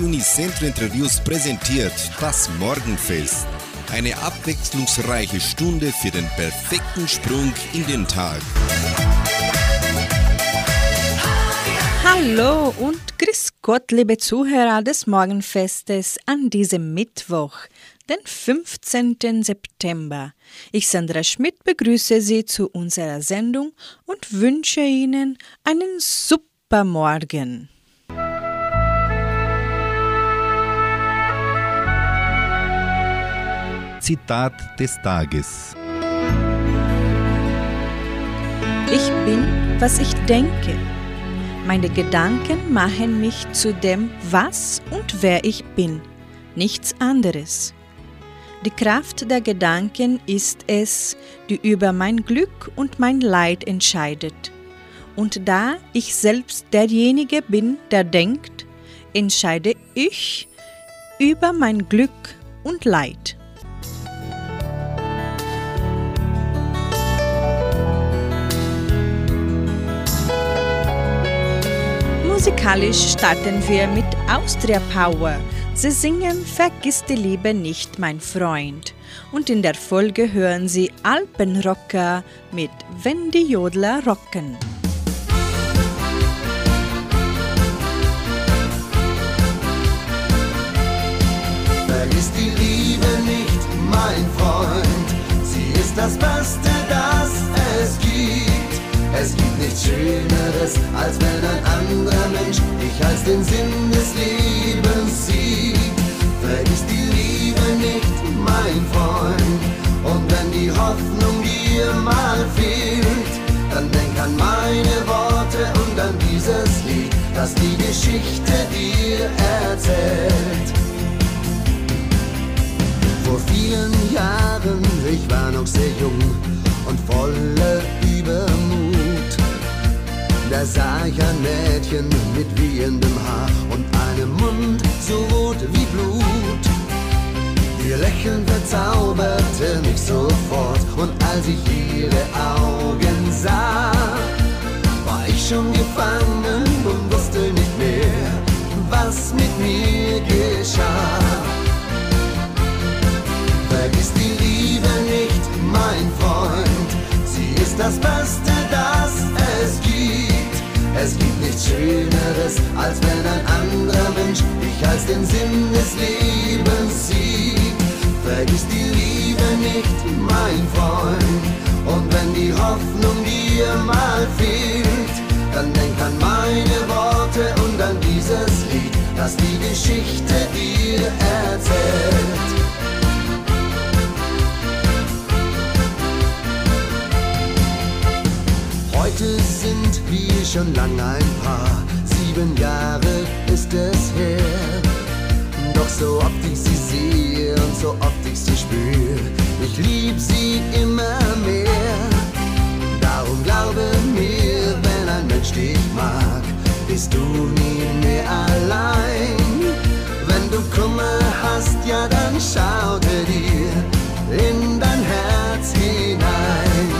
Unicentro Interviews präsentiert das Morgenfest. Eine abwechslungsreiche Stunde für den perfekten Sprung in den Tag. Hallo und grüß Gott, liebe Zuhörer des Morgenfestes an diesem Mittwoch, den 15. September. Ich, Sandra Schmidt, begrüße Sie zu unserer Sendung und wünsche Ihnen einen super Morgen. Zitat des Tages. Ich bin, was ich denke. Meine Gedanken machen mich zu dem, was und wer ich bin, nichts anderes. Die Kraft der Gedanken ist es, die über mein Glück und mein Leid entscheidet. Und da ich selbst derjenige bin, der denkt, entscheide ich über mein Glück und Leid. Musikalisch starten wir mit Austria Power. Sie singen Vergiss die Liebe nicht, mein Freund. Und in der Folge hören Sie Alpenrocker mit Wenn die Jodler rocken. Vergiss die Liebe nicht, mein Freund. Sie ist das Beste, das es gibt. Es gibt nichts Schöneres, als wenn ein anderer Mensch dich als den Sinn des Lebens sieht. Vergiss die Liebe nicht, mein Freund. Und wenn die Hoffnung dir mal fehlt, dann denk an meine Worte und an dieses Lied, das die Geschichte dir erzählt. Vor vielen Jahren, ich war noch sehr jung und voller. Da sah ich ein Mädchen mit wehendem Haar und einem Mund so rot wie Blut. Ihr Lächeln verzauberte mich sofort und als ich ihre Augen sah, war ich schon gefangen und wusste nicht mehr, was mit mir geschah. Vergiss die Liebe nicht, mein Freund, sie ist das Beste. Es gibt nichts Schöneres, als wenn ein anderer Mensch dich als den Sinn des Lebens sieht. Vergiss die Liebe nicht, mein Freund. Und wenn die Hoffnung dir mal fehlt, dann denk an meine Worte und an dieses Lied, das die Geschichte dir erzählt. Heute sind wir schon lang ein Paar, sieben Jahre ist es her. Doch so oft ich sie sehe und so oft ich sie spüre, ich lieb sie immer mehr. Darum glaube mir, wenn ein Mensch dich mag, bist du nie mehr allein. Wenn du Kummer hast, ja dann schaute dir in dein Herz hinein.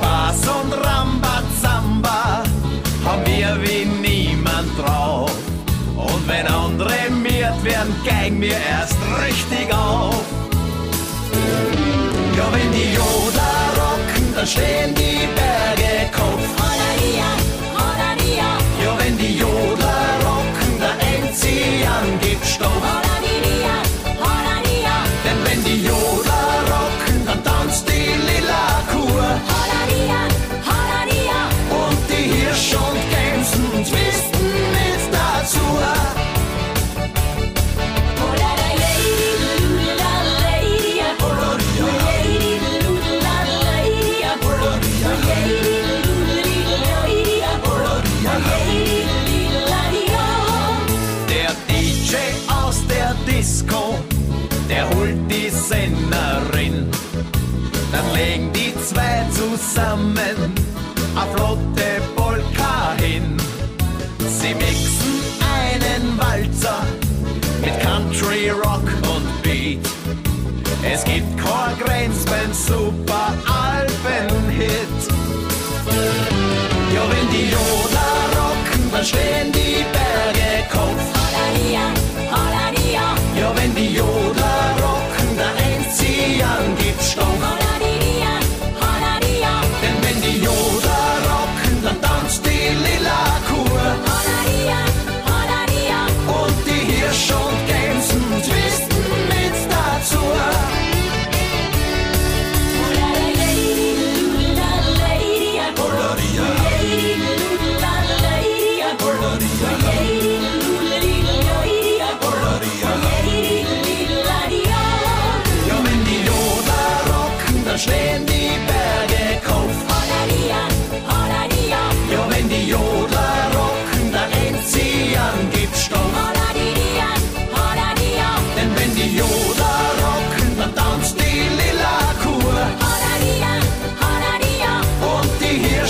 Spaß und Rambazamba haben wir wie niemand drauf. Und wenn andere miert werden, geigen wir erst richtig auf. Ja, wenn die Jodler rocken, dann stehen die kein Grenz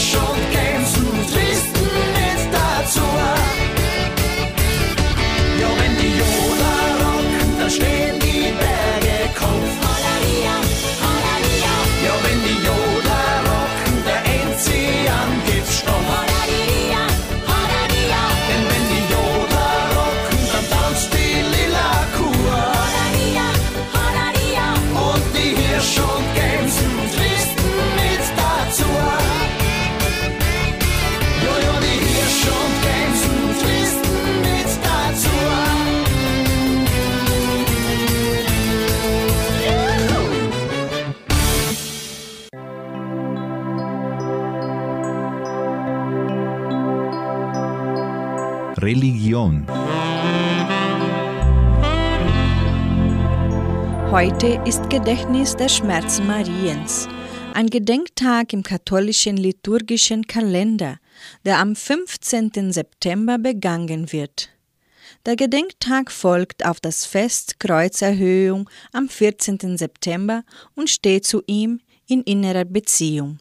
die Religion. Heute ist Gedächtnis der Schmerzen Mariens, ein Gedenktag im katholischen liturgischen Kalender, der am 15. September begangen wird. Der Gedenktag folgt auf das Fest Kreuzerhöhung am 14. September und steht zu ihm in innerer Beziehung.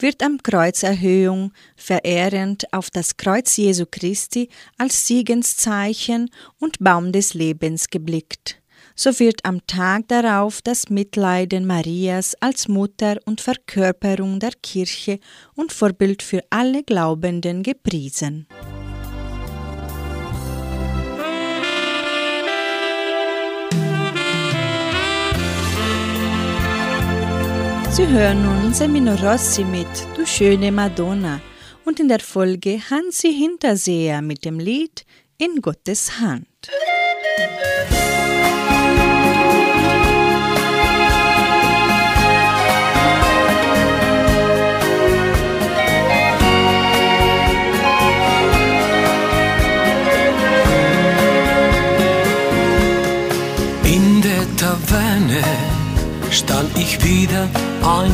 Wird am Kreuzerhöhung verehrend auf das Kreuz Jesu Christi als Siegenszeichen und Baum des Lebens geblickt so wird am Tag darauf das Mitleiden Marias als Mutter und Verkörperung der Kirche und Vorbild für alle Glaubenden gepriesen. Sie hören nun Semino Rossi mit Du schöne Madonna und in der Folge Hansi Hinterseher mit dem Lied In Gottes Hand. In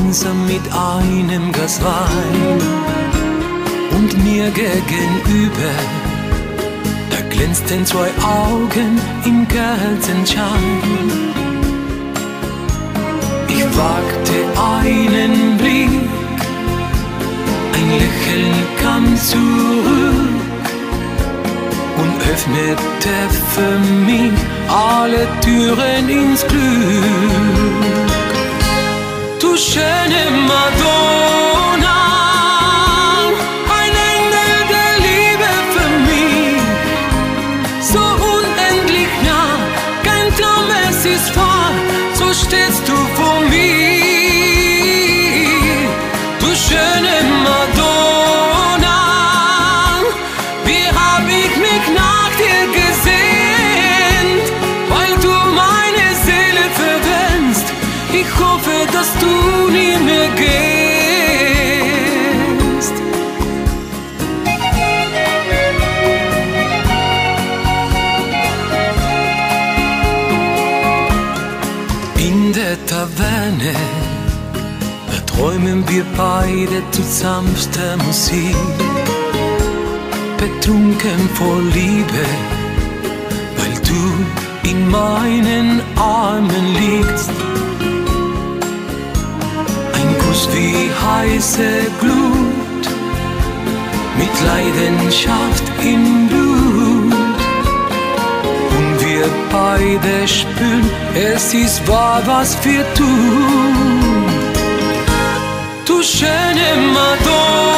einsam mit einem Glas Wein und mir gegenüber, da glänzten zwei Augen im Kerzenschein. Ich wagte einen Blick, ein Lächeln kam zurück und öffnete für mich alle Türen ins Glück. Du schöne Madonna, wir beide zu sanfter Musik, betrunken vor Liebe, weil du in meinen Armen liegst. Ein Kuss wie heiße Glut, mit Leidenschaft im Blut. Und wir beide spüren, es ist wahr, was wir tun. Du schöne Madonna,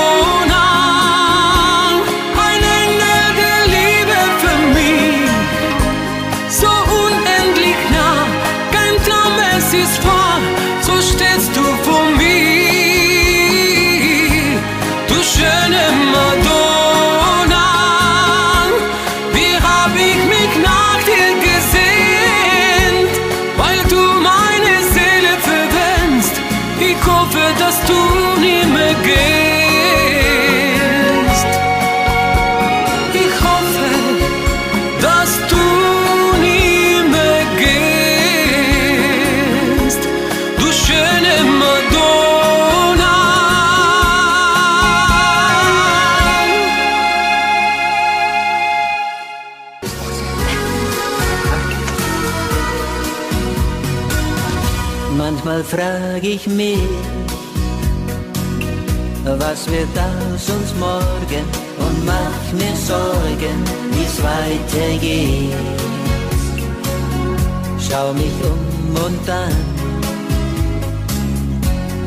ich mich, was wird aus uns morgen und mach mir Sorgen, wie's weitergeht. Schau mich um und dann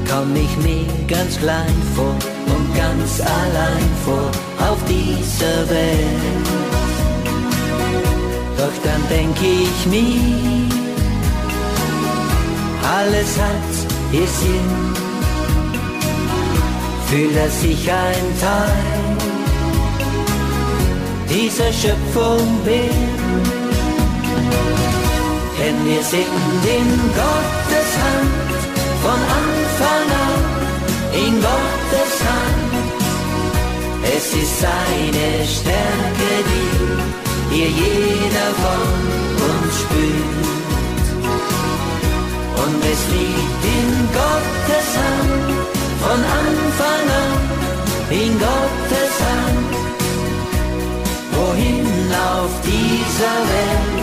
komm ich mir ganz klein vor und ganz allein vor auf dieser Welt. Doch dann denk ich mir, alles hat ihr Sinn, fühl, dass ich ein Teil dieser Schöpfung bin. Denn wir sind in Gottes Hand, von Anfang an in Gottes Hand. Es ist seine Stärke, die hier jeder von uns spürt. Und es liegt in Gottes Hand, von Anfang an, in Gottes Hand, wohin auf dieser Welt?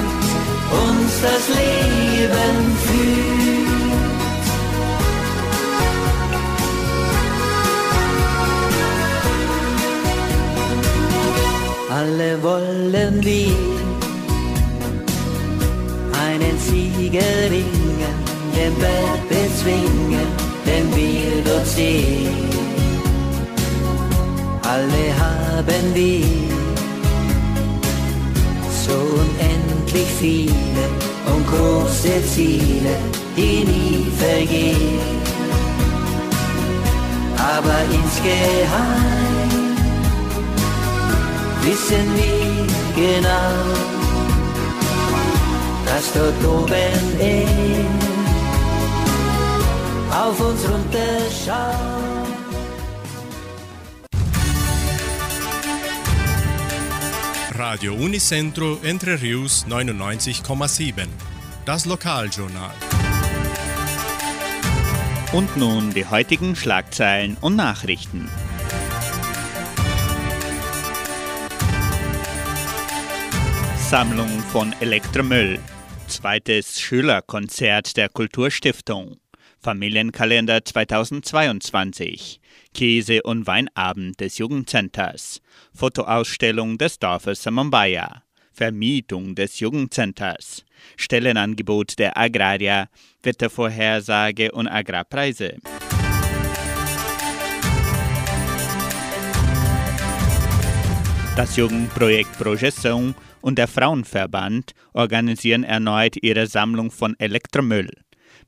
Uns das Leben führt. Alle wollen wir einen Sieger den Berg bezwingen, den wir dort sehen. Alle haben wir so unendlich viele und große Ziele, die nie vergehen. Aber insgeheim wissen wir genau, dass dort oben er auf uns runterschaut. Radio Unicentro Entre Rius 99,7. Das Lokaljournal. Und nun die heutigen Schlagzeilen und Nachrichten. Sammlung von Elektromüll. Zweites Schülerkonzert der Kulturstiftung. Familienkalender 2022. Käse- und Weinabend des Jugendcenters. Fotoausstellung des Dorfes Samambaya. Vermietung des Jugendcenters. Stellenangebot der Agrarier. Wettervorhersage und Agrarpreise. Das Jugendprojekt Projeção und der Frauenverband organisieren erneut ihre Sammlung von Elektromüll.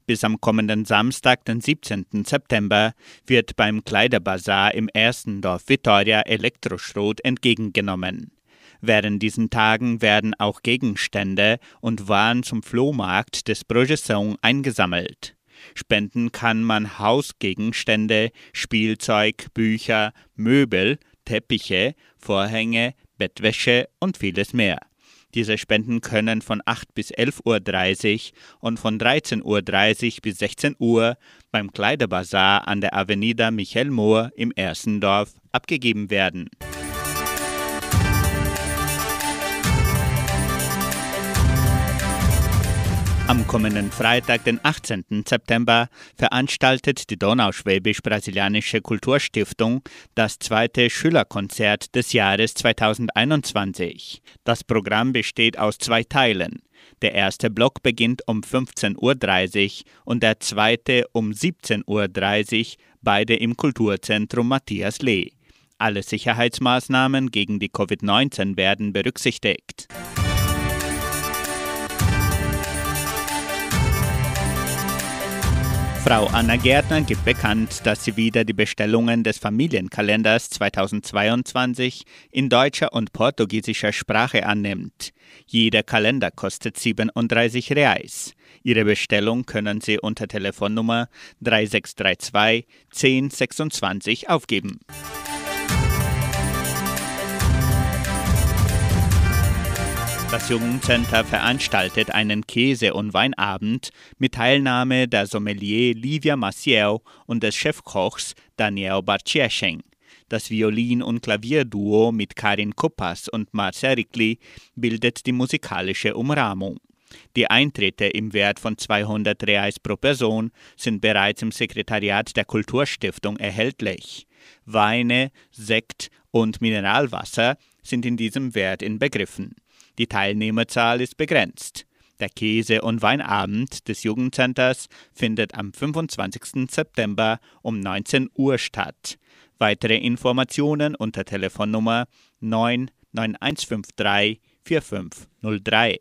Bis am kommenden Samstag, den 17. September, wird beim Kleiderbazar im ersten Dorf Vitoria Elektroschrot entgegengenommen. Während diesen Tagen werden auch Gegenstände und Waren zum Flohmarkt des Projeção eingesammelt. Spenden kann man Hausgegenstände, Spielzeug, Bücher, Möbel, Teppiche, Vorhänge, Bettwäsche und vieles mehr. Diese Spenden können von 8 bis 11.30 Uhr und von 13.30 Uhr bis 16 Uhr beim Kleiderbazar an der Avenida Michael Mohr im Ersendorf abgegeben werden. Am kommenden Freitag, den 18. September, veranstaltet die Donauschwäbisch-Brasilianische Kulturstiftung das zweite Schülerkonzert des Jahres 2021. Das Programm besteht aus zwei Teilen. Der erste Block beginnt um 15.30 Uhr und der zweite um 17.30 Uhr, beide im Kulturzentrum Matthias Lee. Alle Sicherheitsmaßnahmen gegen die Covid-19 werden berücksichtigt. Frau Anna Gärtner gibt bekannt, dass sie wieder die Bestellungen des Familienkalenders 2022 in deutscher und portugiesischer Sprache annimmt. Jeder Kalender kostet 37 Reais. Ihre Bestellung können Sie unter Telefonnummer 3632 1026 aufgeben. Das Jugendcenter veranstaltet einen Käse- und Weinabend mit Teilnahme der Sommelier Livia Maciel und des Chefkochs Daniel Barciescheng. Das Violin- und Klavierduo mit Karin Kuppas und Marcel Rickli bildet die musikalische Umrahmung. Die Eintritte im Wert von 200 Reais pro Person sind bereits im Sekretariat der Kulturstiftung erhältlich. Weine, Sekt und Mineralwasser sind in diesem Wert inbegriffen. Die Teilnehmerzahl ist begrenzt. Der Käse- und Weinabend des Jugendcenters findet am 25. September um 19 Uhr statt. Weitere Informationen unter Telefonnummer 99153 4503.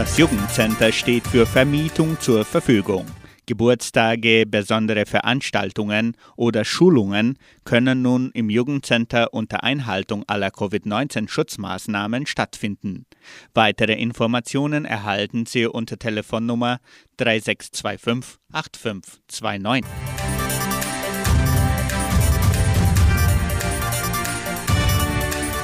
Das Jugendcenter steht für Vermietung zur Verfügung. Geburtstage, besondere Veranstaltungen oder Schulungen können nun im Jugendcenter unter Einhaltung aller Covid-19-Schutzmaßnahmen stattfinden. Weitere Informationen erhalten Sie unter Telefonnummer 3625 8529.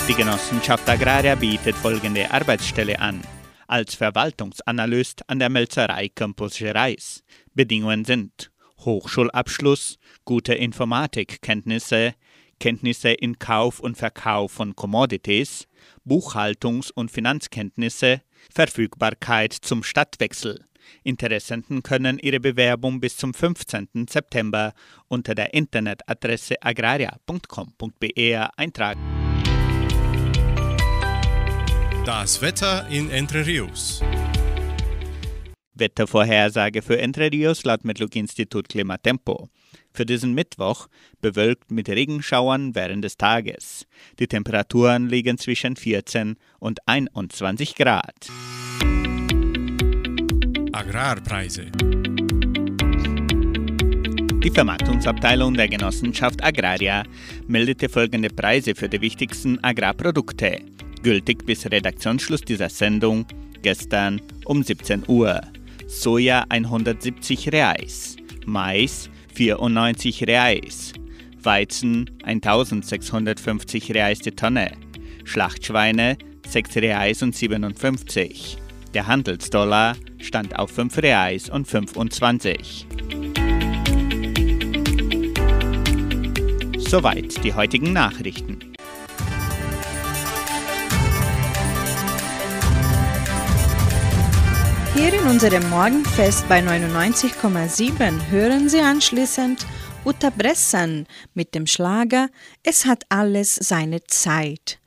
Die Genossenschaft Agraria bietet folgende Arbeitsstelle an als Verwaltungsanalyst an der Melzerei Campus Gerais. Bedingungen sind Hochschulabschluss, gute Informatikkenntnisse, Kenntnisse in Kauf und Verkauf von Commodities, Buchhaltungs- und Finanzkenntnisse, Verfügbarkeit zum Stadtwechsel. Interessenten können ihre Bewerbung bis zum 15. September unter der Internetadresse agraria.com.br eintragen. Das Wetter in Entre Rios. Wettervorhersage für Entre Rios laut Metlog-Institut Klimatempo. Für diesen Mittwoch bewölkt mit Regenschauern während des Tages. Die Temperaturen liegen zwischen 14 und 21 Grad. Agrarpreise. Die Vermarktungsabteilung der Genossenschaft Agraria meldete folgende Preise für die wichtigsten Agrarprodukte, gültig bis Redaktionsschluss dieser Sendung gestern um 17 Uhr. Soja 170 Reais, Mais 94 Reais, Weizen 1650 Reais die Tonne, Schlachtschweine 6 Reais und 57. Der Handelsdollar stand auf 5 Reais und 25. Soweit die heutigen Nachrichten. Hier in unserem Morgenfest bei 99,7 hören Sie anschließend Uta Bressan mit dem Schlager Es hat alles seine Zeit.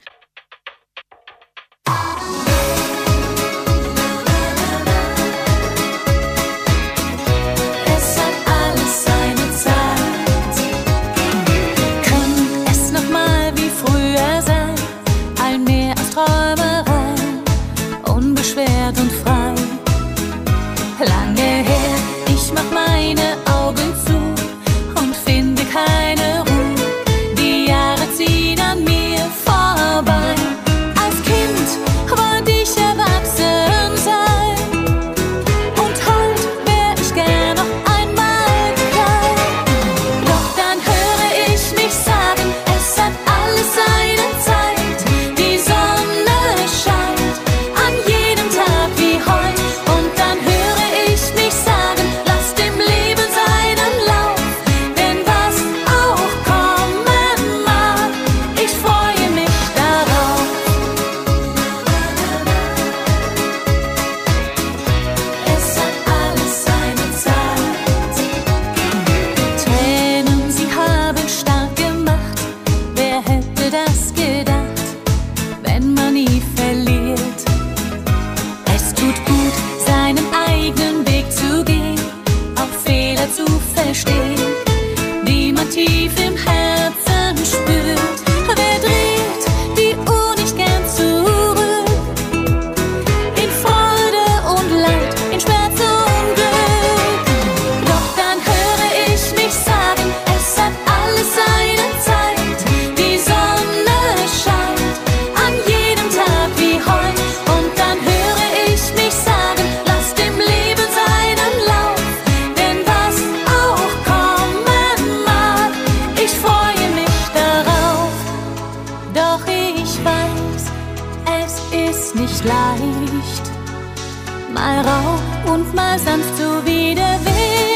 Mal rau und mal sanft, so wie der Wind.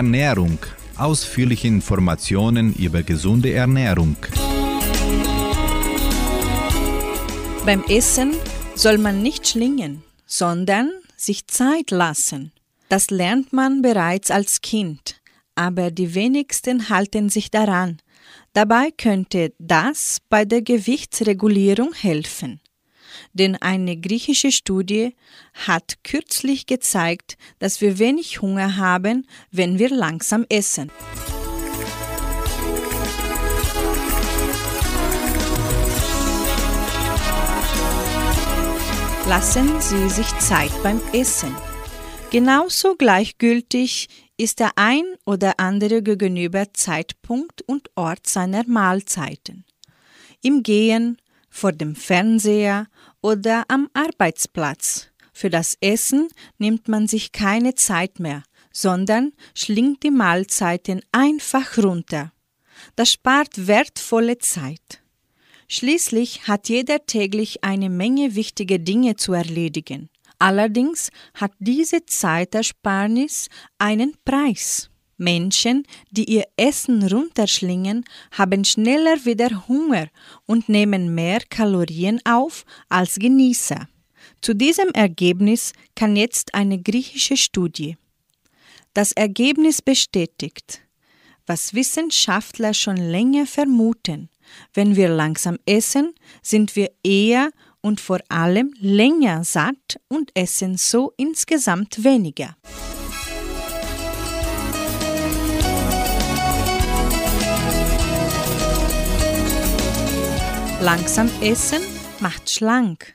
Ernährung. Ausführliche Informationen über gesunde Ernährung. Beim Essen soll man nicht schlingen, sondern sich Zeit lassen. Das lernt man bereits als Kind, aber die wenigsten halten sich daran. Dabei könnte das bei der Gewichtsregulierung helfen. Denn eine griechische Studie hat kürzlich gezeigt, dass wir wenig Hunger haben, wenn wir langsam essen. Lassen Sie sich Zeit beim Essen. Genauso gleichgültig ist der ein oder andere gegenüber Zeitpunkt und Ort seiner Mahlzeiten. Im Gehen, vor dem Fernseher oder am Arbeitsplatz. Für das Essen nimmt man sich keine Zeit mehr, sondern schlingt die Mahlzeiten einfach runter. Das spart wertvolle Zeit. Schließlich hat jeder täglich eine Menge wichtige Dinge zu erledigen. Allerdings hat diese Zeitersparnis einen Preis. Menschen, die ihr Essen runterschlingen, haben schneller wieder Hunger und nehmen mehr Kalorien auf als Genießer. Zu diesem Ergebnis kann jetzt eine griechische Studie. Das Ergebnis bestätigt, was Wissenschaftler schon länger vermuten. Wenn wir langsam essen, sind wir eher und vor allem länger satt und essen so insgesamt weniger. Langsam essen macht schlank.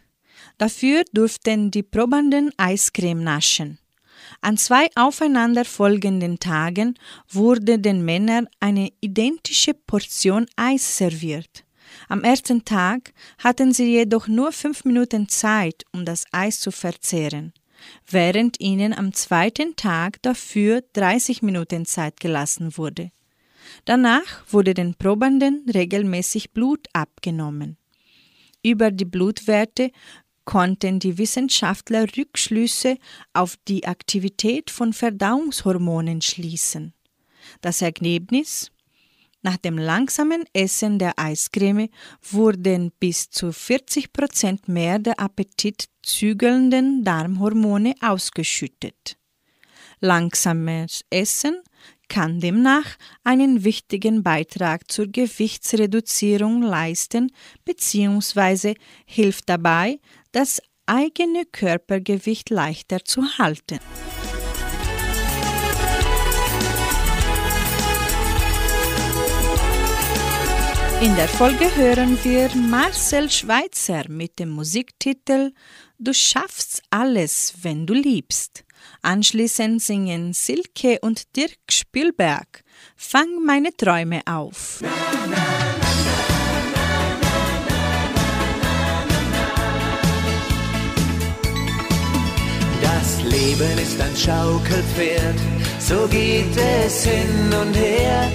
Dafür durften die Probanden Eiscreme naschen. An zwei aufeinanderfolgenden Tagen wurde den Männern eine identische Portion Eis serviert. Am ersten Tag hatten sie jedoch nur fünf Minuten Zeit, um das Eis zu verzehren, während ihnen am zweiten Tag dafür 30 Minuten Zeit gelassen wurde. Danach wurde den Probanden regelmäßig Blut abgenommen. Über die Blutwerte konnten die Wissenschaftler Rückschlüsse auf die Aktivität von Verdauungshormonen schließen. Das Ergebnis? Nach dem langsamen Essen der Eiscreme wurden bis zu 40 Prozent mehr der appetitzügelnden Darmhormone ausgeschüttet. Langsames Essen kann demnach einen wichtigen Beitrag zur Gewichtsreduzierung leisten bzw. hilft dabei, das eigene Körpergewicht leichter zu halten. In der Folge hören wir Marcel Schweitzer mit dem Musiktitel Du schaffst alles, wenn du liebst. Anschließend singen Silke und Dirk Spielberg Fang meine Träume auf. Das Leben ist ein Schaukelpferd, so geht es hin und her.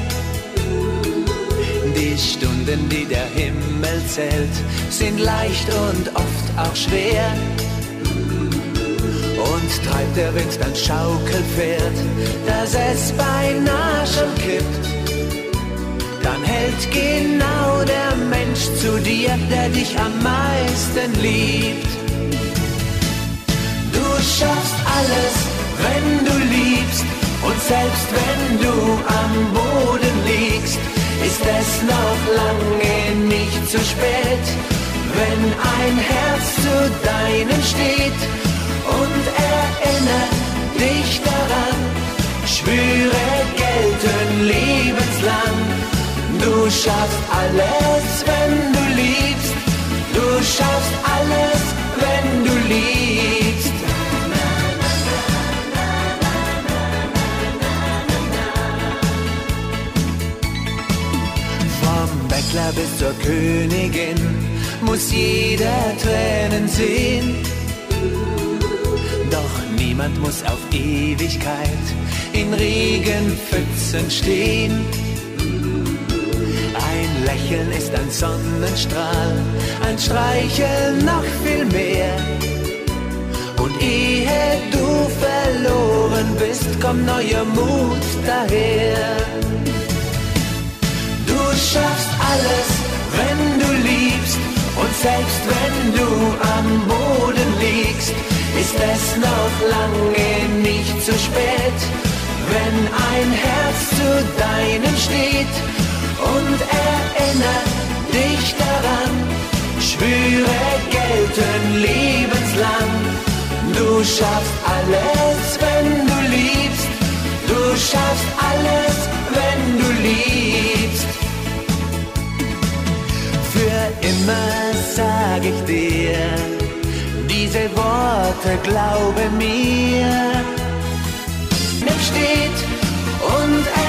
Die Stunden, die der Himmel zählt, sind leicht und oft auch schwer und treibt der Wind dein Schaukelpferd, dass es beinahe schon kippt. Dann hält genau der Mensch zu dir, der dich am meisten liebt. Du schaffst alles, wenn du liebst, und selbst wenn du am Boden liegst, ist es noch lange nicht zu spät, wenn ein Herz zu deinem steht und erinnere dich daran. Schwüre gelten lebenslang. Du schaffst alles, wenn du liebst. Du schaffst alles, wenn du liebst. Vom Bettler bis zur Königin muss jeder Tränen sehen Niemand muss auf Ewigkeit in Regenpfützen stehen. Ein Lächeln ist ein Sonnenstrahl, ein Streicheln noch viel mehr. Und ehe du verloren bist, kommt neuer Mut daher. Du schaffst alles, wenn du liebst, und selbst wenn du am Boden liegst, ist es noch lange nicht zu spät, wenn ein Herz zu deinem steht und erinnert dich daran. Schwüre gelten lebenslang. Du schaffst alles, wenn du liebst. Du schaffst alles, wenn du liebst. Für immer sag ich dir diese Worte, glaube mir. Nimm steht und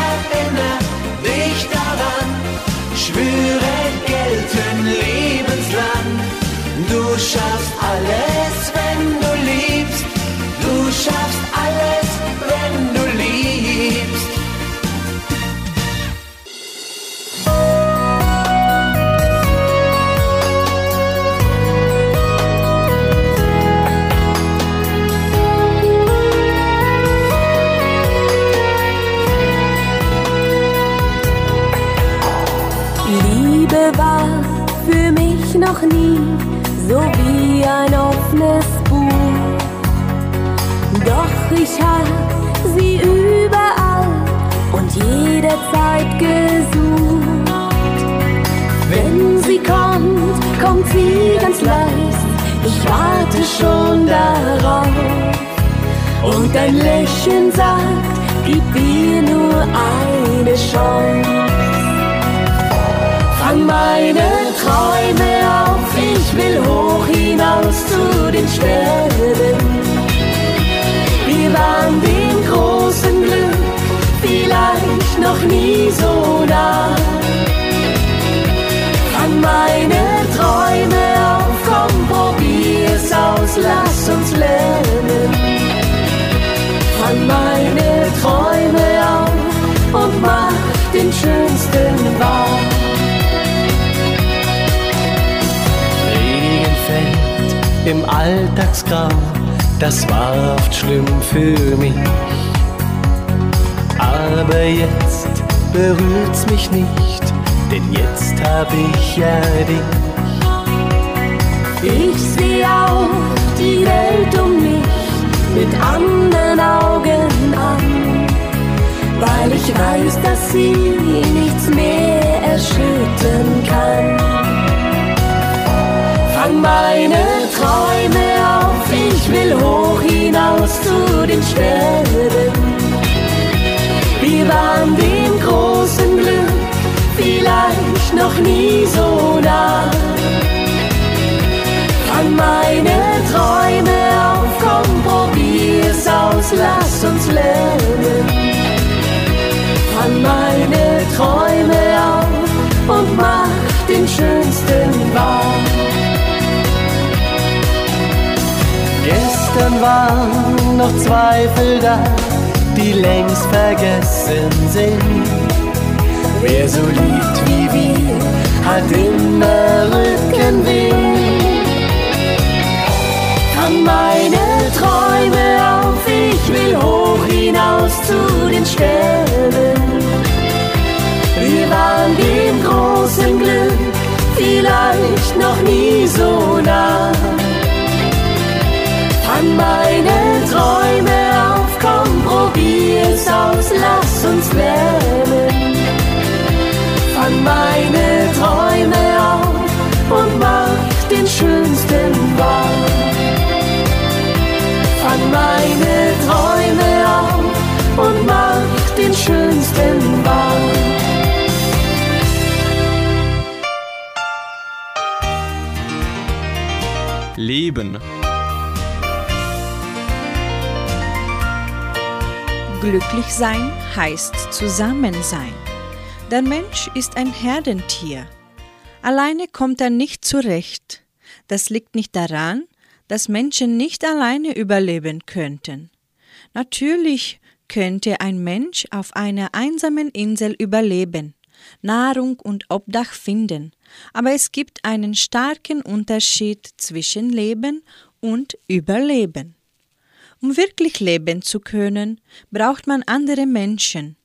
noch nie so wie ein offenes Buch. Doch ich hab sie überall und jederzeit gesucht. Wenn sie kommt, kommt sie ganz leicht. Ich warte schon darauf. Und dein Lächeln sagt, gib mir nur eine Chance. Fang meine Träume auf, will hoch hinaus zu den Sternen. Wir waren dem großen Glück vielleicht noch nie so nah. Fang meine Träume auf, komm, probier's aus, lass uns lernen. Fang meine Träume auf und mach den schönsten wahr. Im Alltagsgrau, das war oft schlimm für mich. Aber jetzt berührt's mich nicht, denn jetzt hab ich ja dich. Ich sehe auch die Welt um mich mit anderen Augen an, weil ich weiß, dass sie nichts mehr erschüttern kann. Fang meine Träume auf, ich will hoch hinaus zu den Sternen. Wir waren dem großen Glück vielleicht noch nie so nah. Fang meine Träume auf, komm, probier's aus, lass uns lernen. Fang meine Träume auf und mach den schönsten Gestern waren noch Zweifel da, die längst vergessen sind. Wer so liebt wie wir, hat immer Rückenwind. Fang meine Träume auf, ich will hoch hinaus zu den Sternen. Wir waren dem großen Glück vielleicht noch nie so nah. Fang meine Träume auf, komm, probier's aus, lass uns lernen. Fang meine Träume auf und mach den schönsten wahr. Fang meine Träume auf und mach den schönsten wahr. Leben. Glücklich sein heißt zusammen sein. Der Mensch ist ein Herdentier. Alleine kommt er nicht zurecht. Das liegt nicht daran, dass Menschen nicht alleine überleben könnten. Natürlich könnte ein Mensch auf einer einsamen Insel überleben, Nahrung und Obdach finden, aber es gibt einen starken Unterschied zwischen Leben und Überleben. Um wirklich leben zu können, braucht man andere Menschen.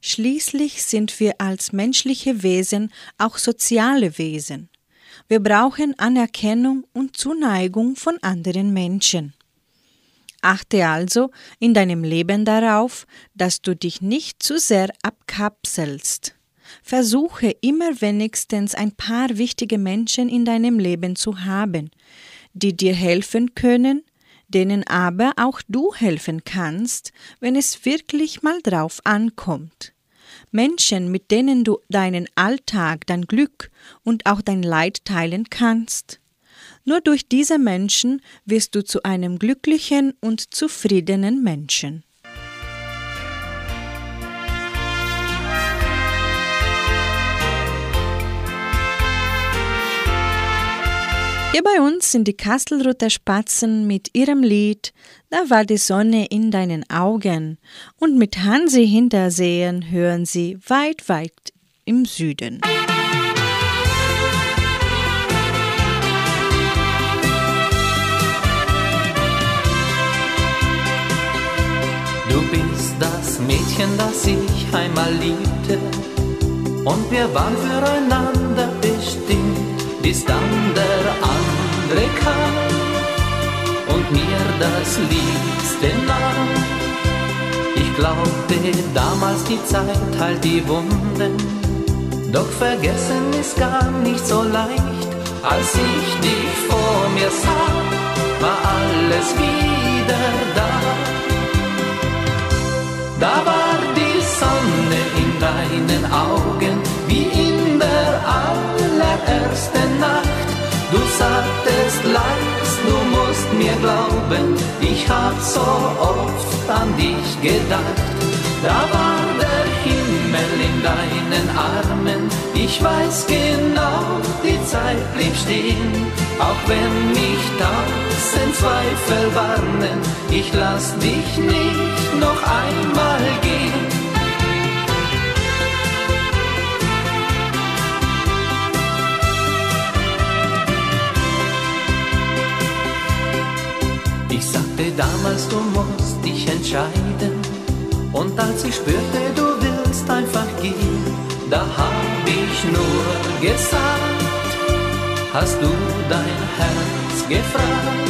Schließlich sind wir als menschliche Wesen auch soziale Wesen. Wir brauchen Anerkennung und Zuneigung von anderen Menschen. Achte also in deinem Leben darauf, dass du dich nicht zu sehr abkapselst. Versuche immer wenigstens ein paar wichtige Menschen in deinem Leben zu haben, die dir helfen können, denen aber auch du helfen kannst, wenn es wirklich mal drauf ankommt. Menschen, mit denen du deinen Alltag, dein Glück und auch dein Leid teilen kannst. Nur durch diese Menschen wirst du zu einem glücklichen und zufriedenen Menschen. Hier bei uns sind die Kastelruther Spatzen mit ihrem Lied Da war die Sonne in deinen Augen und mit Hansi Hintersehen hören sie weit, weit im Süden. Du bist das Mädchen, das ich einmal liebte und wir waren füreinander bestimmt bis dann der kam und mir das Liebste nahm. Ich glaubte damals die Zeit heilt die Wunden, doch vergessen ist gar nicht so leicht. Als ich dich vor mir sah, war alles wieder da. Da war die Sonne in deinen Augen, wie in der allerersten Nacht. Sagtest leis, du musst mir glauben, ich hab so oft an dich gedacht. Da war der Himmel in deinen Armen, ich weiß genau, die Zeit blieb stehen. Auch wenn mich tausend Zweifel warnen, ich lass dich nicht noch einmal gehen. Damals, du musst dich entscheiden. Und als ich spürte, du willst einfach gehen, da hab ich nur gesagt, hast du dein Herz gefragt?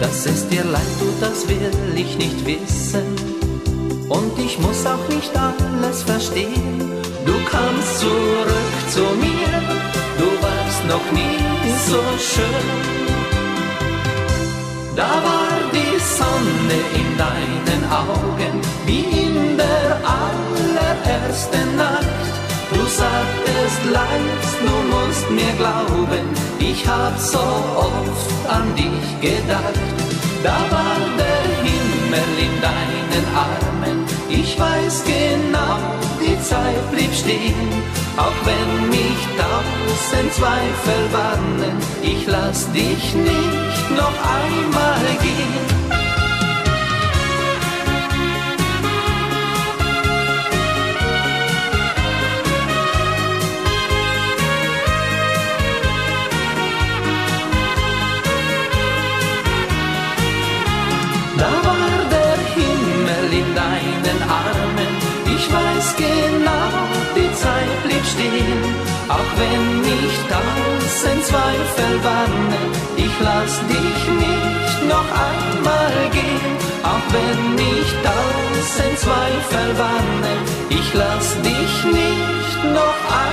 Dass es dir leid tut, das will ich nicht wissen. Und ich muss auch nicht alles verstehen. Du kamst zurück zu mir, du warst noch nie so schön. Da war die Sonne in deinen Augen, wie in der allerersten Nacht. Du sagtest leis, du musst mir glauben, ich hab so oft an dich gedacht. Da war der Himmel in deinen Armen, ich weiß genau, Zeit blieb stehen. Auch wenn mich tausend Zweifel warnen, ich lass dich nicht noch einmal gehen. Ich weiß genau, die Zeit blieb stehen. Auch wenn mich tausend Zweifel warnen, ich lass dich nicht noch einmal gehen. Auch wenn mich tausend Zweifel warnen, ich lass dich nicht noch einmal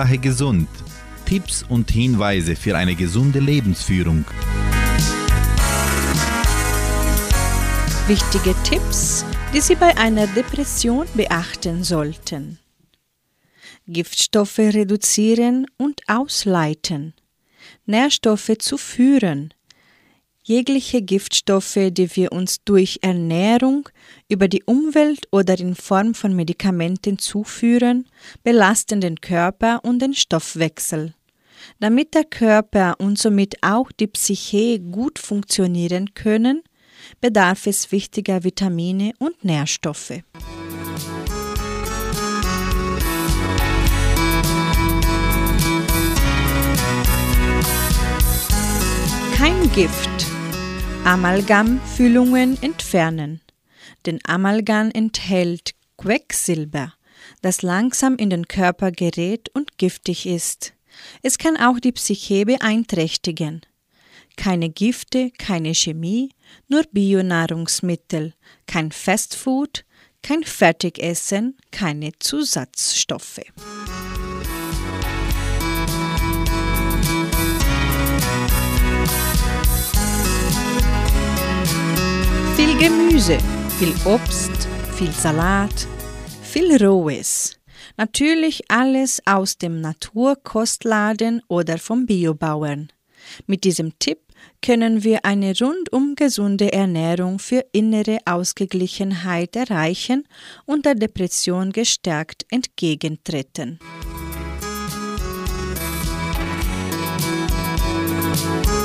Hauptsache gesund. Tipps und Hinweise für eine gesunde Lebensführung. Wichtige Tipps, die Sie bei einer Depression beachten sollten. Giftstoffe reduzieren und ausleiten. Nährstoffe zuführen. Jegliche Giftstoffe, die wir uns durch Ernährung, über die Umwelt oder in Form von Medikamenten zuführen, belasten den Körper und den Stoffwechsel. Damit der Körper und somit auch die Psyche gut funktionieren können, bedarf es wichtiger Vitamine und Nährstoffe. Gift. Amalgamfüllungen entfernen. Denn Amalgam enthält Quecksilber, das langsam in den Körper gerät und giftig ist. Es kann auch die Psyche beeinträchtigen. Keine Gifte, keine Chemie, nur Bionahrungsmittel, kein Fastfood, kein Fertigessen, keine Zusatzstoffe. Gemüse, viel Obst, viel Salat, viel Rohes. Natürlich alles aus dem Naturkostladen oder vom Biobauern. Mit diesem Tipp können wir eine rundum gesunde Ernährung für innere Ausgeglichenheit erreichen und der Depression gestärkt entgegentreten. Viel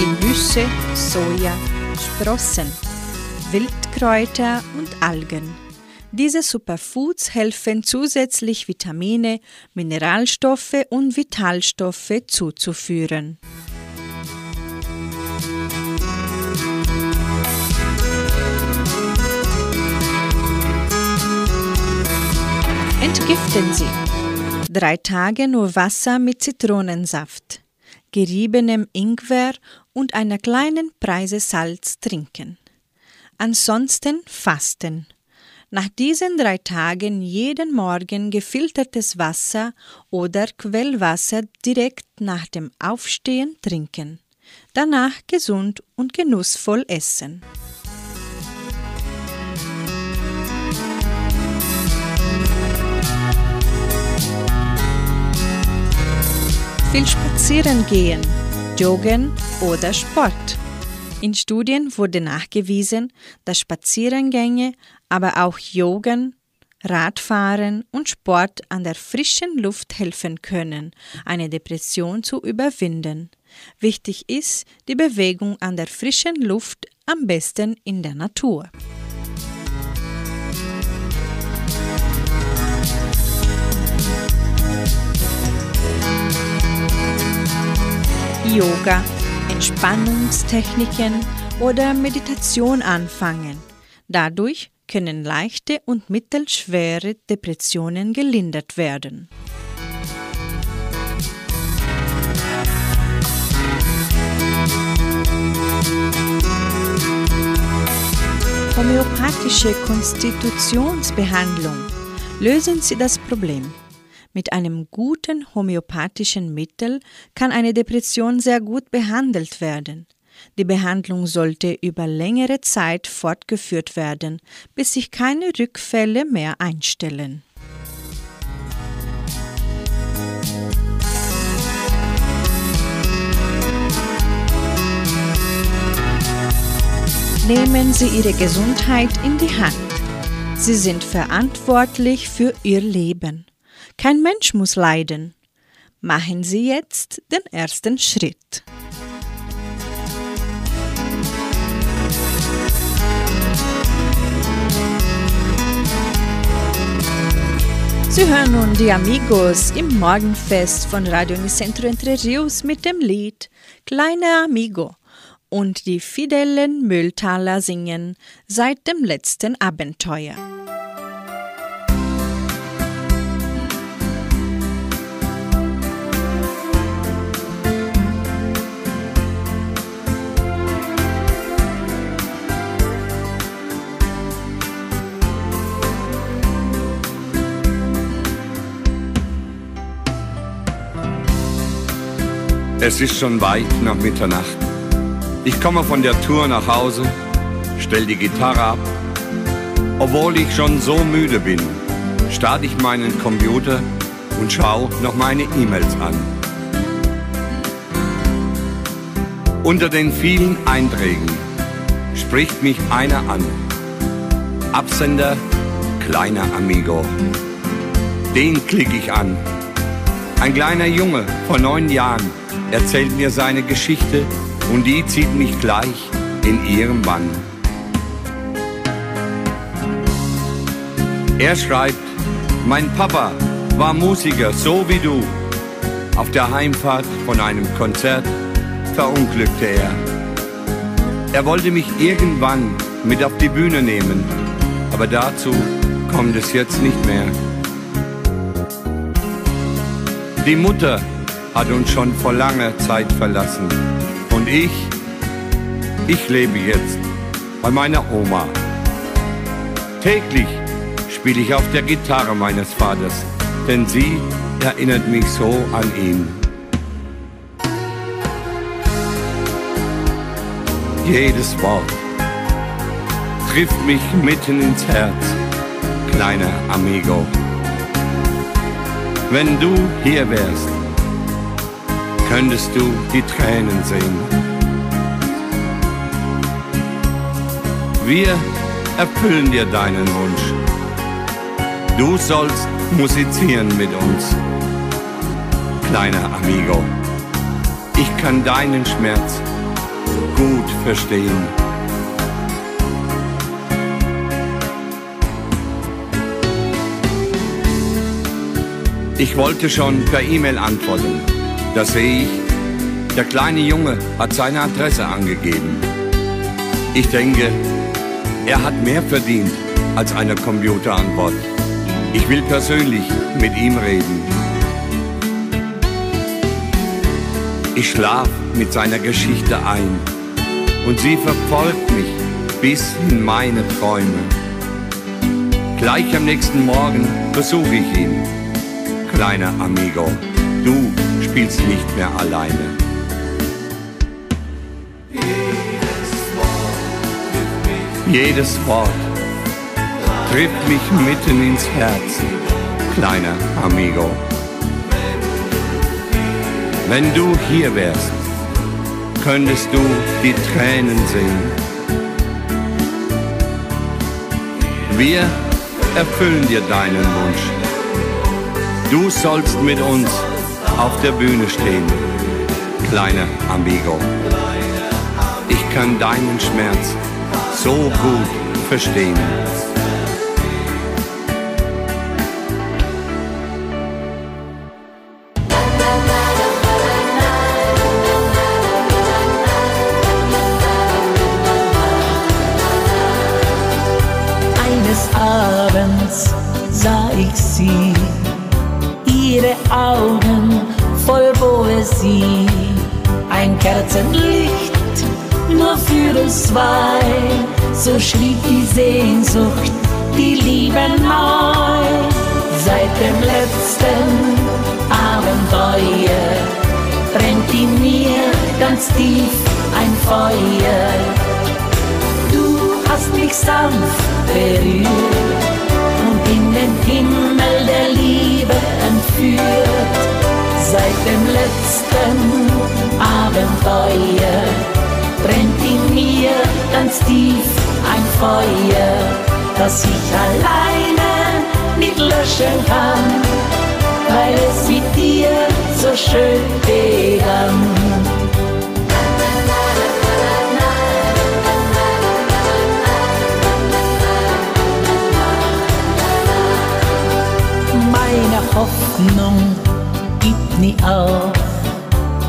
Nüsse, Soja, Sprossen, Wildkräuter und Algen. Diese Superfoods helfen zusätzlich Vitamine, Mineralstoffe und Vitalstoffe zuzuführen. Entgiften Sie. Drei Tage nur Wasser mit Zitronensaft, geriebenem Ingwer und einer kleinen Preise Salz trinken. Ansonsten fasten. Nach diesen drei Tagen jeden Morgen gefiltertes Wasser oder Quellwasser direkt nach dem Aufstehen trinken. Danach gesund und genussvoll essen. Viel spazieren gehen, joggen oder Sport. In Studien wurde nachgewiesen, dass Spazierengänge, aber auch Joggen, Radfahren und Sport an der frischen Luft helfen können, eine Depression zu überwinden. Wichtig ist die Bewegung an der frischen Luft, am besten in der Natur. Yoga, Entspannungstechniken oder Meditation anfangen. Dadurch können leichte und mittelschwere Depressionen gelindert werden. Homöopathische Konstitutionsbehandlung. Lösen Sie das Problem. Mit einem guten homöopathischen Mittel kann eine Depression sehr gut behandelt werden. Die Behandlung sollte über längere Zeit fortgeführt werden, bis sich keine Rückfälle mehr einstellen. Nehmen Sie Ihre Gesundheit in die Hand. Sie sind verantwortlich für Ihr Leben. Kein Mensch muss leiden. Machen Sie jetzt den ersten Schritt. Sie hören nun die Amigos im Morgenfest von Radio Unicentro Entre Rios mit dem Lied Kleiner Amigo und die fidelen Mülltaler singen seit dem letzten Abenteuer. Es ist schon weit nach Mitternacht. Ich komme von der Tour nach Hause, stell die Gitarre ab. Obwohl ich schon so müde bin, starte ich meinen Computer und schau noch meine E-Mails an. Unter den vielen Einträgen spricht mich einer an. Absender, kleiner Amigo. Den klicke ich an. Ein kleiner Junge von neun Jahren erzählt mir seine Geschichte und die zieht mich gleich in ihrem Bann. Er schreibt, mein Papa war Musiker, so wie du. Auf der Heimfahrt von einem Konzert verunglückte er. Er wollte mich irgendwann mit auf die Bühne nehmen, aber dazu kommt es jetzt nicht mehr. Die Mutter hat uns schon vor langer Zeit verlassen und ich, ich lebe jetzt bei meiner Oma. Täglich spiele ich auf der Gitarre meines Vaters, denn sie erinnert mich so an ihn. Jedes Wort trifft mich mitten ins Herz, kleiner Amigo. Wenn du hier wärst, könntest du die Tränen sehen. Wir erfüllen dir deinen Wunsch. Du sollst musizieren mit uns, kleiner Amigo. Ich kann deinen Schmerz gut verstehen. Ich wollte schon per E-Mail antworten. Da sehe ich, der kleine Junge hat seine Adresse angegeben. Ich denke, er hat mehr verdient als eine Computerantwort. Ich will persönlich mit ihm reden. Ich schlaf mit seiner Geschichte ein und sie verfolgt mich bis in meine Träume. Gleich am nächsten Morgen besuche ich ihn. Kleiner Amigo, du spielst nicht mehr alleine. Jedes Wort trifft mich mitten ins Herz, kleiner Amigo. Wenn du hier wärst, könntest du die Tränen sehen. Wir erfüllen dir deinen Wunsch. Du sollst mit uns auf der Bühne stehen, kleiner Amigo. Ich kann deinen Schmerz so gut verstehen. Eines Abends sah ich sie, ihre Augen Poesie, ein Kerzenlicht nur für uns zwei, so schrieb die Sehnsucht, die Liebe neu. Seit dem letzten Abenteuer brennt in mir ganz tief ein Feuer. Du hast mich sanft berührt und in den Himmel der Liebe entführt. Seit dem letzten Abenteuer brennt in mir ganz tief ein Feuer, das ich alleine nicht löschen kann, weil es mit dir so schön begann. Hoffnung nie auf,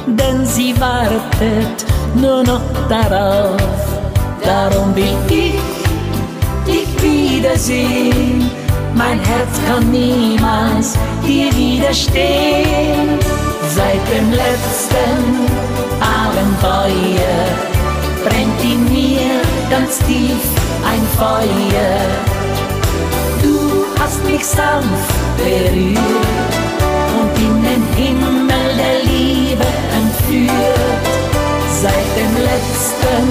denn sie wartet nur noch darauf. Darum will ich dich wiedersehen. Mein Herz kann niemals dir widerstehen. Seit dem letzten Abenteuer brennt in mir ganz tief ein Feuer. Du hast mich sanft berührt in den Himmel der Liebe entführt. letzten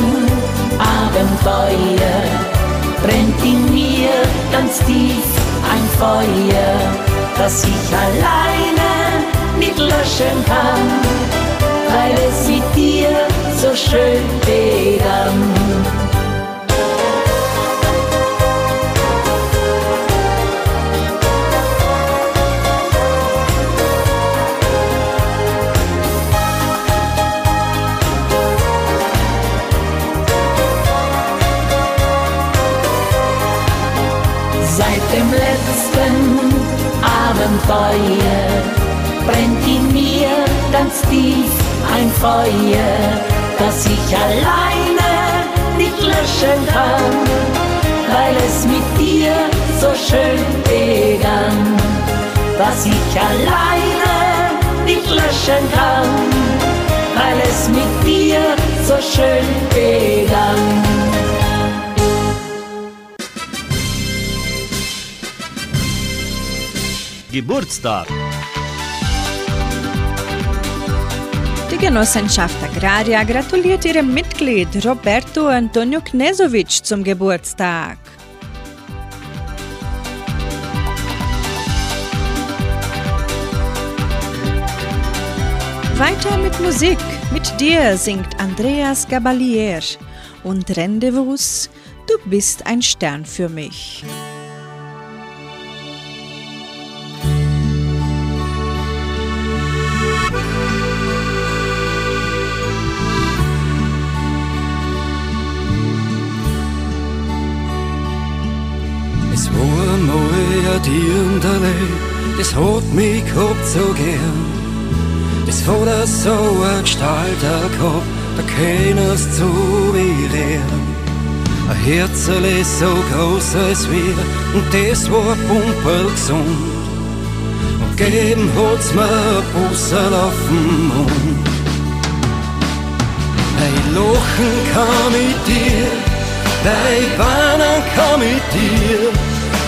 Abenteuer brennt in mir ganz tief ein Feuer, das ich alleine nicht löschen kann, weil es mit dir so schön begann. Abenteuer brennt in mir ganz tief ein Feuer, das ich alleine nicht löschen kann, weil es mit dir so schön begann, was ich alleine nicht löschen kann, weil es mit dir so schön begann. Geburtstag. Die Genossenschaft Agraria gratuliert ihrem Mitglied Roberto Antonio Knezovic zum Geburtstag. Weiter mit Musik. Mit dir singt Andreas Gabalier und Rendezvous, du bist ein Stern für mich. Dirndl, das hat mich gehabt so gern. Das hat so eine Gestalt gehabt, da kennst zu wie wehren. Ein Herzele so groß als wir, und das war pumperl gesund. Und geben hat's mir ein Busserl auf den Mund. Bei Lachen kam mit dir, bei Bahnen kam mit dir,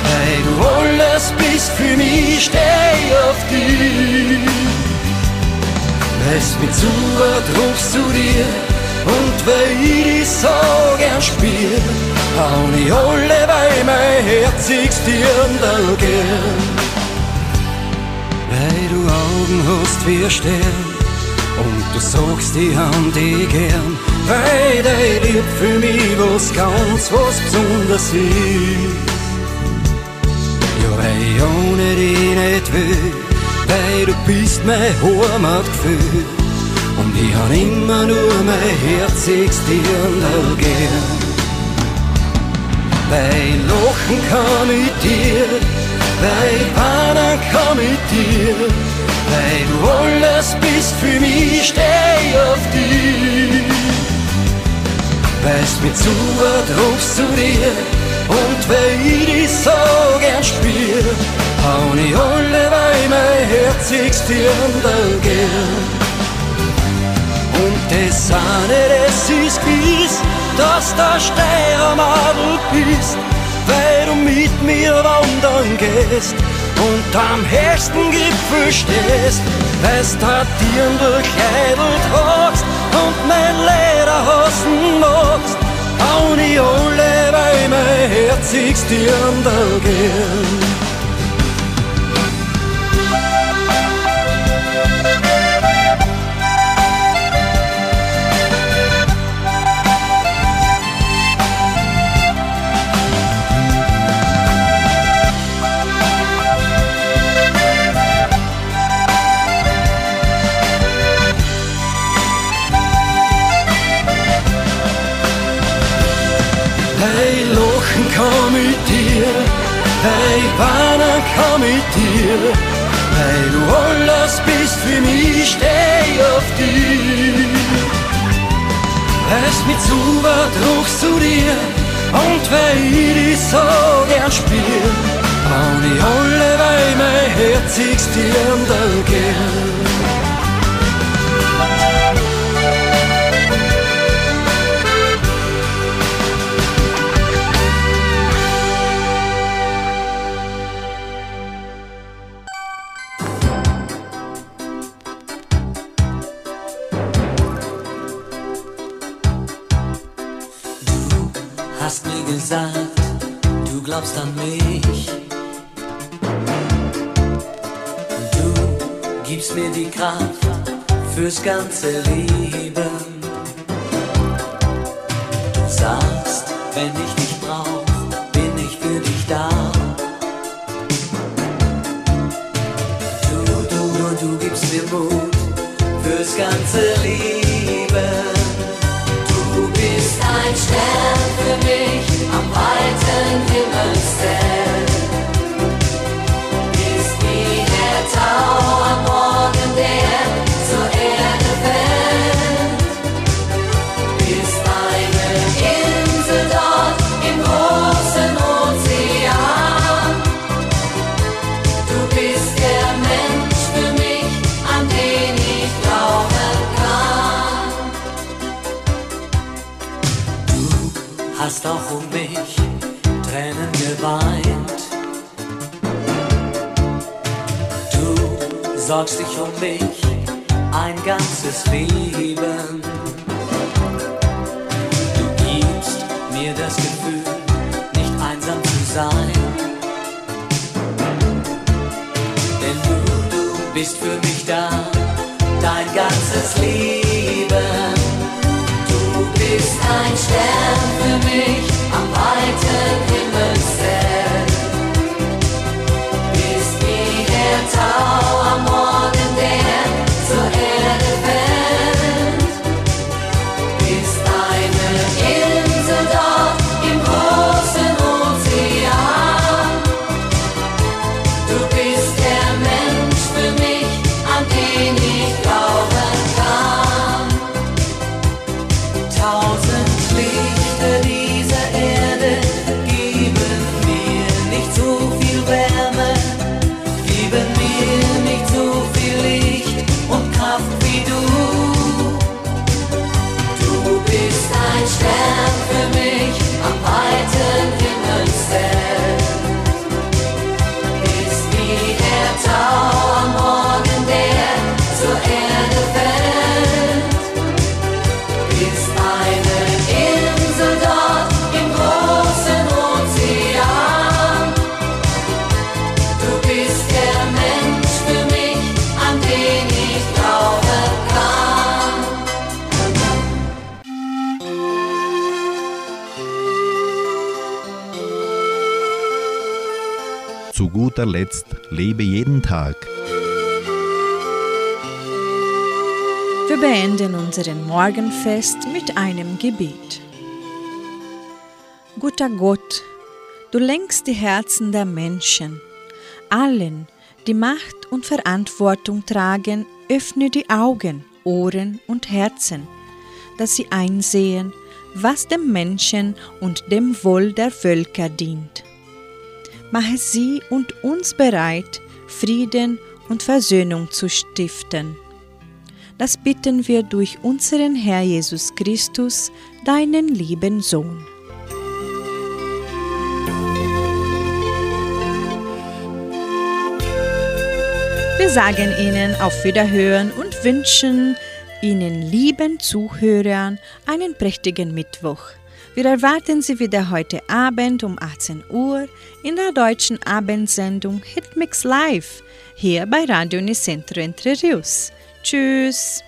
weil du alles bist für mich, steh auf dich. Mich zu, rufst zu dir und weil ich dich so gern spiel, hau ich alle bei mein Herz ich's dir gern. Weil du Augen hast wie ein Stern und du sagst, die haben dich gern, weil dein Lieb für mich was ganz was Besonderes ist ohne dich nicht will, weil du bist mein Heimatgefühl. Und ich hab immer nur mein herziges Dirndl gern. Weil lachen kann mit dir, weil weinen kann mit dir, weil du alles bist für mich, steh auf dich. Weißt mir zu, rufst zu dir, und weil ich dich so gern spiel, hau ich alle bei mein herziges Dirndl gern. Und das eine, das ist gewiss, dass der Steiermadel bist, weil du mit mir wandern gehst und am höchsten Gipfel stehst, weil's da Dirndl Kleidl tragst und mein Lederhosen magst alle bei mein herziges Dirndl gern. komm hey, Wann komm mit dir, hey, du alles bist für mich, steh auf dich. Lässt mich zu, was ruchst zu dir, und weil ich dich so gern spiel, bauen ich alle, weil mein Herz ich dir gern. Fürs ganze Leben. Du sagst, wenn ich dich brauch, bin ich für dich da. Du, du, du gibst mir Mut fürs ganze Leben. Sorgst dich um mich ein ganzes Leben. Du gibst mir das Gefühl, nicht einsam zu sein. Denn du, du bist für mich da, dein ganzes Leben. Du bist ein Stern für mich am weiten Himmelszelt. Guter Letzt lebe jeden Tag. Wir beenden unseren Morgenfest mit einem Gebet. Guter Gott, du lenkst die Herzen der Menschen. Allen, die Macht und Verantwortung tragen, öffne die Augen, Ohren und Herzen, dass sie einsehen, was dem Menschen und dem Wohl der Völker dient. Mache sie und uns bereit, Frieden und Versöhnung zu stiften. Das bitten wir durch unseren Herr Jesus Christus, deinen lieben Sohn. Wir sagen Ihnen auf Wiederhören und wünschen Ihnen lieben Zuhörern einen prächtigen Mittwoch. Wir erwarten Sie wieder heute Abend um 18 Uhr in der deutschen Abendsendung Hitmix Live hier bei Radio Nicentro Entre Rios. Tschüss!